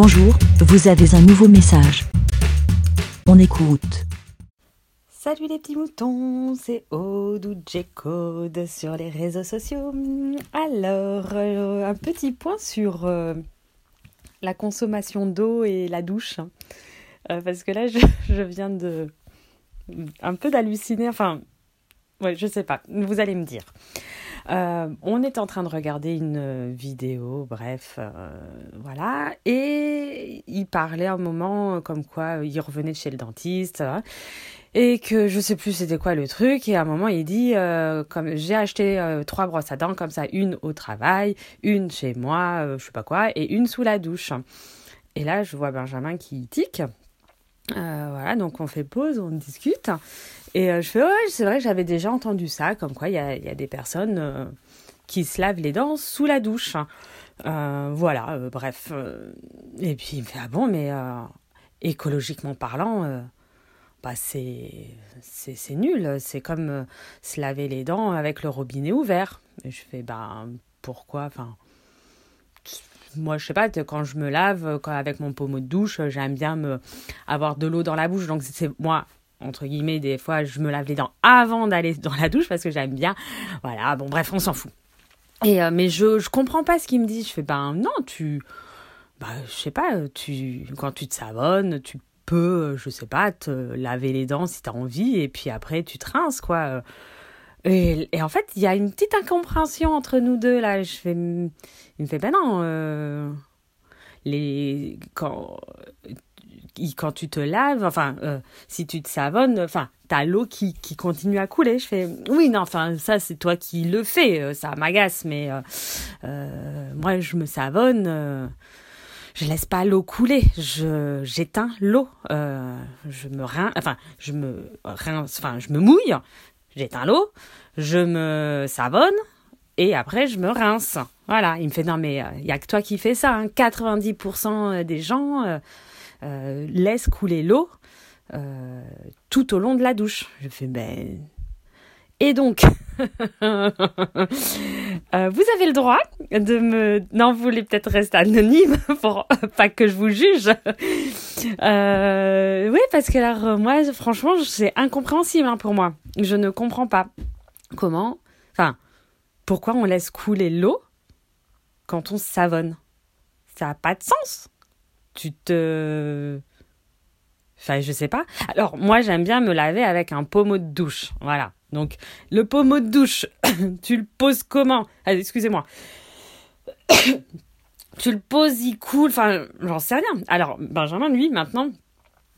Bonjour, vous avez un nouveau message. On écoute. Salut les petits moutons, c'est Aude ou J-Code sur les réseaux sociaux. Alors, euh, un petit point sur euh, la consommation d'eau et la douche. Euh, parce que là, je, je viens de. un peu d'halluciner. Enfin, ouais, je sais pas, vous allez me dire. Euh, on est en train de regarder une vidéo, bref, euh, voilà, et il parlait un moment comme quoi il revenait de chez le dentiste hein, et que je sais plus c'était quoi le truc et à un moment il dit euh, comme j'ai acheté euh, trois brosses à dents comme ça, une au travail, une chez moi, euh, je sais pas quoi, et une sous la douche. Et là je vois Benjamin qui tique. Euh, voilà, donc on fait pause, on discute. Et euh, je fais, ouais, c'est vrai que j'avais déjà entendu ça, comme quoi il y a, y a des personnes euh, qui se lavent les dents sous la douche. Voilà, bref. et puis il me fait, ah bon, mais écologiquement parlant, bah c'est, c'est, c'est nul. C'est comme se laver les dents avec le robinet ouvert. Et je fais, bah pourquoi Enfin. Moi, je sais pas, quand je me lave, quand, avec mon pommeau de douche, j'aime bien me, avoir de l'eau dans la bouche. Donc, c'est moi, entre guillemets, des fois, je me lave les dents avant d'aller dans la douche parce que j'aime bien. Voilà, bon, bref, on s'en fout. Et, euh, mais je, je comprends pas ce qu'il me dit. Je fais, ben non, tu. Bah, je sais pas, tu, quand tu te savonnes, tu peux, je sais pas, te laver les dents si t'as envie, et puis après, tu te rinces, quoi. Et, en fait, il y a une petite incompréhension entre nous deux, là. Je fais, il me fait, ben non, euh, les, quand, quand tu te laves, enfin, euh, si tu te savonnes, enfin, t'as l'eau qui, qui continue à couler. Je fais, oui, non, enfin, ça, c'est toi qui le fais, euh, ça m'agace, mais moi, je me savonne, je laisse pas l'eau couler, je, j'éteins l'eau, je me rince, enfin, je me rince, enfin, je me mouille, j'éteins l'eau, je me savonne, et après, je me rince. Voilà, il me fait, non, mais il n'y a que toi qui fais ça, hein. 90% des gens... euh, euh, laisse couler l'eau euh, tout au long de la douche. Je fais ben. Et donc, euh, vous avez le droit de me. Non, vous voulez peut-être rester anonyme pour pas que je vous juge. Euh, oui, parce que alors, moi, franchement, c'est incompréhensible hein, pour moi. Je ne comprends pas comment. Enfin, pourquoi on laisse couler l'eau quand on savonne Ça n'a pas de sens tu te... Enfin, je sais pas. Alors, moi, j'aime bien me laver avec un pommeau de douche. Voilà. Donc, le pommeau de douche, tu le poses comment? Ah, Excusez-moi. tu le poses, il coule. Enfin, j'en sais rien. Alors, Benjamin, lui, maintenant,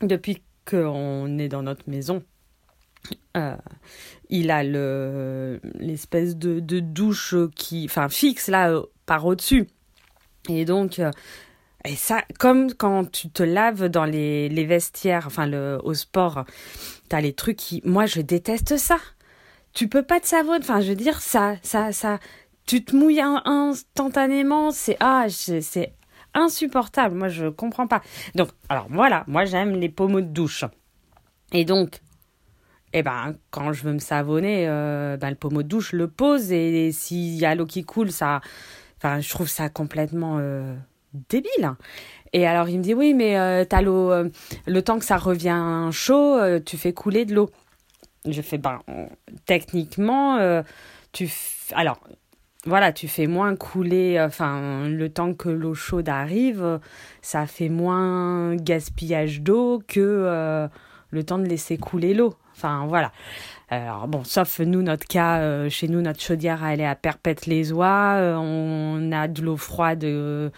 depuis qu'on est dans notre maison, euh, il a le l'espèce de, de douche qui, enfin, fixe là, euh, par au-dessus. Et donc, euh, et ça, comme quand tu te laves dans les, les vestiaires, enfin le, au sport, t'as les trucs qui... Moi, je déteste ça. Tu peux pas te savonner. Enfin, je veux dire, ça, ça, ça... Tu te mouilles in- instantanément. C'est... Ah, c'est insupportable. Moi, je comprends pas. Donc, alors voilà, moi, j'aime les pommeaux de douche. Et donc, eh ben, quand je veux me savonner, euh, ben, le pommeau de douche, le pose. Et, s'il y a l'eau qui coule, ça... Enfin, je trouve ça complètement... euh, débile. Et alors il me dit oui, mais euh, t'as l'eau, euh, le temps que ça revient chaud, euh, tu fais couler de l'eau. Je fais ben techniquement, tu alors voilà, tu fais moins couler, enfin le temps que l'eau chaude arrive, ça fait moins gaspillage d'eau que le temps de laisser couler l'eau. Enfin voilà. Alors bon, sauf nous, notre cas, euh, chez nous, notre chaudière, elle est à Perpète-les-Oies, euh, on a de l'eau froide. euh,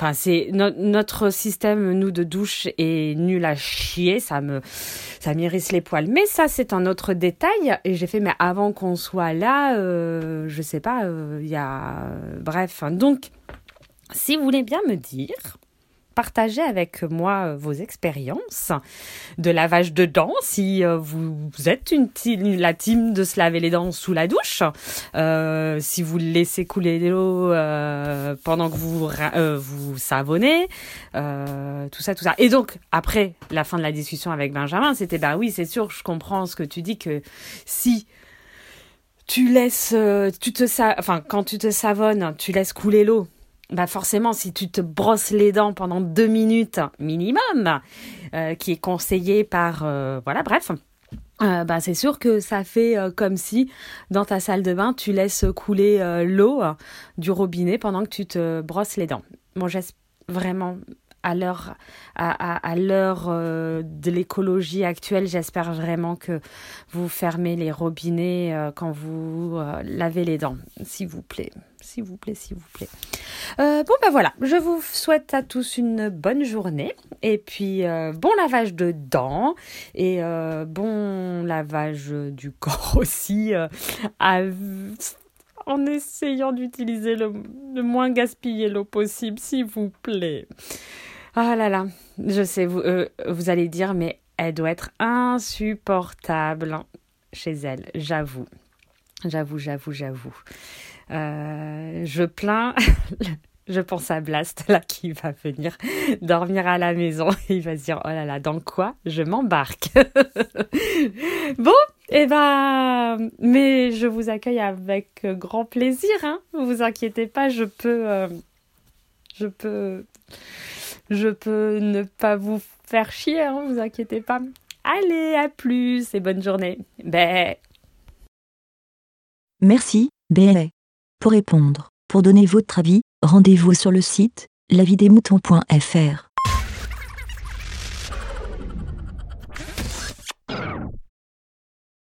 Enfin, c'est no- notre système, nous, de douche est nul à chier, ça me, ça m'irrisse les poils. Mais ça, c'est un autre détail. Et j'ai fait, mais avant qu'on soit là, je sais pas, il y a, bref. Donc, si vous voulez bien me dire, partagez avec moi euh, vos expériences de lavage de dents, si euh, vous, êtes la team de se laver les dents sous la douche, euh, si vous laissez couler l'eau pendant que vous vous savonnez, tout ça, tout ça. Et donc après la fin de la discussion avec Benjamin, c'était bah oui, c'est sûr, je comprends ce que tu dis que si tu laisses, tu te enfin quand tu te savonnes, tu laisses couler l'eau bah forcément, si tu te brosses les dents pendant deux minutes minimum, euh, qui est conseillé par, voilà, bref, bah, c'est sûr que ça fait comme si dans ta salle de bain, tu laisses couler l'eau du robinet pendant que tu te brosses les dents. Bon, j'espère vraiment à l'heure euh, de l'écologie actuelle, j'espère vraiment que vous fermez les robinets euh, quand vous euh, lavez les dents, s'il vous plaît, s'il vous plaît, s'il vous plaît. bon ben voilà, je vous souhaite à tous une bonne journée. Et puis bon lavage de dents. Et bon lavage du corps aussi en essayant d'utiliser le, le moins gaspiller l'eau possible, s'il vous plaît. Ah là là, je sais, vous, euh, vous allez dire, mais elle doit être insupportable chez elle, j'avoue. J'avoue, j'avoue, j'avoue. Euh, je plains, je pense à Blast là qui va venir dormir à la maison. Il va se dire, oh là là, dans quoi je m'embarque? Bon, eh ben, mais je vous accueille avec grand plaisir. Hein. Vous inquiétez pas, je peux, euh, je peux je peux ne pas vous faire chier, hein, vous inquiétez pas. Allez, à plus et bonne journée. Bé. Merci, Bé. Pour répondre, pour donner votre avis, rendez-vous sur le site lavidemouton.fr.